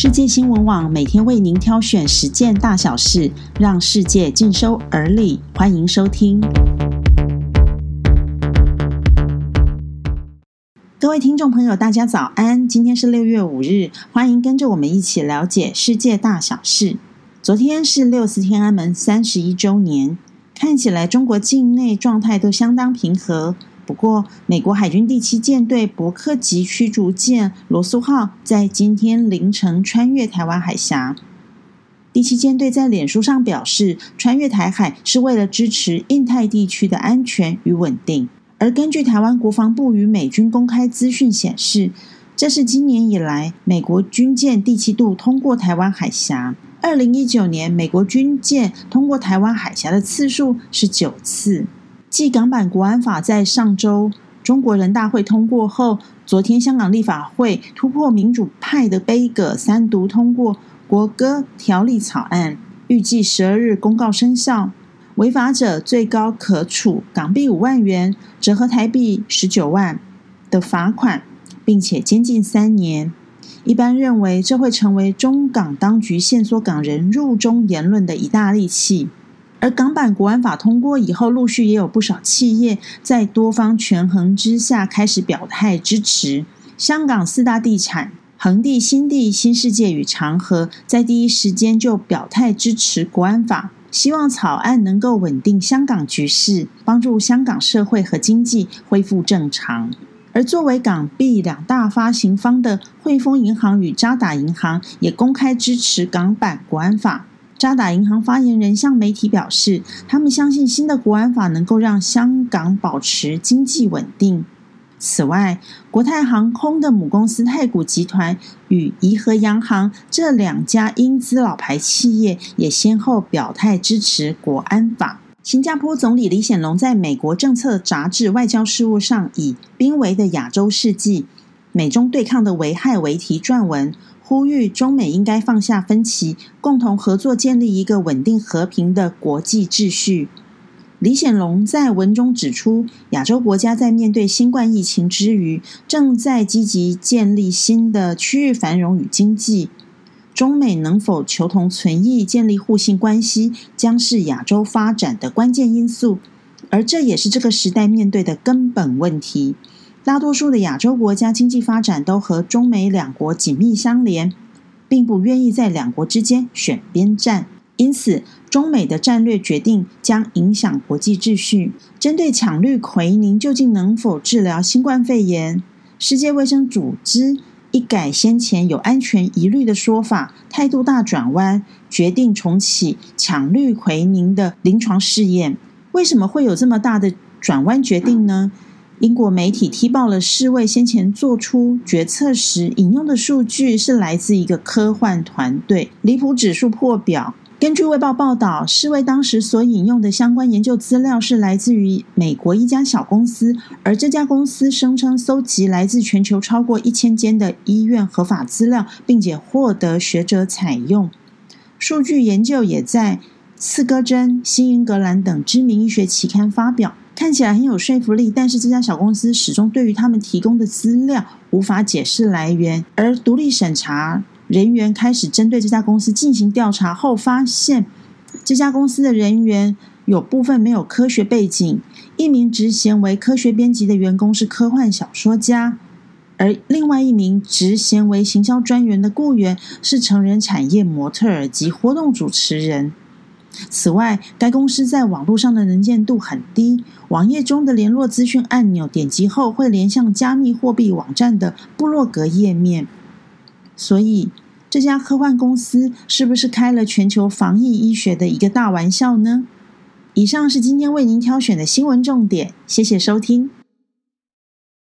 世界新闻网每天为您挑选十件大小事，让世界尽收耳里。欢迎收听。各位听众朋友，大家早安！今天是六月五日，欢迎跟着我们一起了解世界大小事。昨天是六四天安门三十一周年，看起来中国境内状态都相当平和。不过，美国海军第七舰队伯克级驱逐舰“罗素号”在今天凌晨穿越台湾海峡。第七舰队在脸书上表示，穿越台海是为了支持印太地区的安全与稳定。而根据台湾国防部与美军公开资讯显示，这是今年以来美国军舰第七度通过台湾海峡。二零一九年，美国军舰通过台湾海峡的次数是九次。继港版国安法在上周中国人大会通过后，昨天香港立法会突破民主派的杯葛，三读通过国歌条例草案，预计十二日公告生效。违法者最高可处港币五万元（折合台币十九万）的罚款，并且监禁三年。一般认为，这会成为中港当局限缩港人入中言论的一大利器。而港版国安法通过以后，陆续也有不少企业在多方权衡之下开始表态支持。香港四大地产恒地、新地、新世界与长和，在第一时间就表态支持国安法，希望草案能够稳定香港局势，帮助香港社会和经济恢复正常。而作为港币两大发行方的汇丰银行与渣打银行，也公开支持港版国安法。渣打银行发言人向媒体表示，他们相信新的国安法能够让香港保持经济稳定。此外，国泰航空的母公司太古集团与怡和洋行这两家英资老牌企业也先后表态支持国安法。新加坡总理李显龙在美国政策杂志《外交事务》上以“濒危的亚洲世纪：美中对抗的危害”为题撰文。呼吁中美应该放下分歧，共同合作，建立一个稳定和平的国际秩序。李显龙在文中指出，亚洲国家在面对新冠疫情之余，正在积极建立新的区域繁荣与经济。中美能否求同存异，建立互信关系，将是亚洲发展的关键因素，而这也是这个时代面对的根本问题。大多数的亚洲国家经济发展都和中美两国紧密相连，并不愿意在两国之间选边站。因此，中美的战略决定将影响国际秩序。针对抢氯喹宁究竟能否治疗新冠肺炎，世界卫生组织一改先前有安全疑虑的说法，态度大转弯，决定重启抢氯喹宁的临床试验。为什么会有这么大的转弯决定呢？英国媒体踢爆了世卫先前做出决策时引用的数据是来自一个科幻团队，离谱指数破表。根据《卫报》报道，世卫当时所引用的相关研究资料是来自于美国一家小公司，而这家公司声称搜集来自全球超过一千间的医院合法资料，并且获得学者采用。数据研究也在《刺戈针》《新英格兰》等知名医学期刊发表。看起来很有说服力，但是这家小公司始终对于他们提供的资料无法解释来源。而独立审查人员开始针对这家公司进行调查后，发现这家公司的人员有部分没有科学背景。一名职衔为科学编辑的员工是科幻小说家，而另外一名职衔为行销专员的雇员是成人产业模特儿及活动主持人。此外，该公司在网络上的能见度很低，网页中的联络资讯按钮点击后会连向加密货币网站的部落格页面。所以，这家科幻公司是不是开了全球防疫医学的一个大玩笑呢？以上是今天为您挑选的新闻重点，谢谢收听。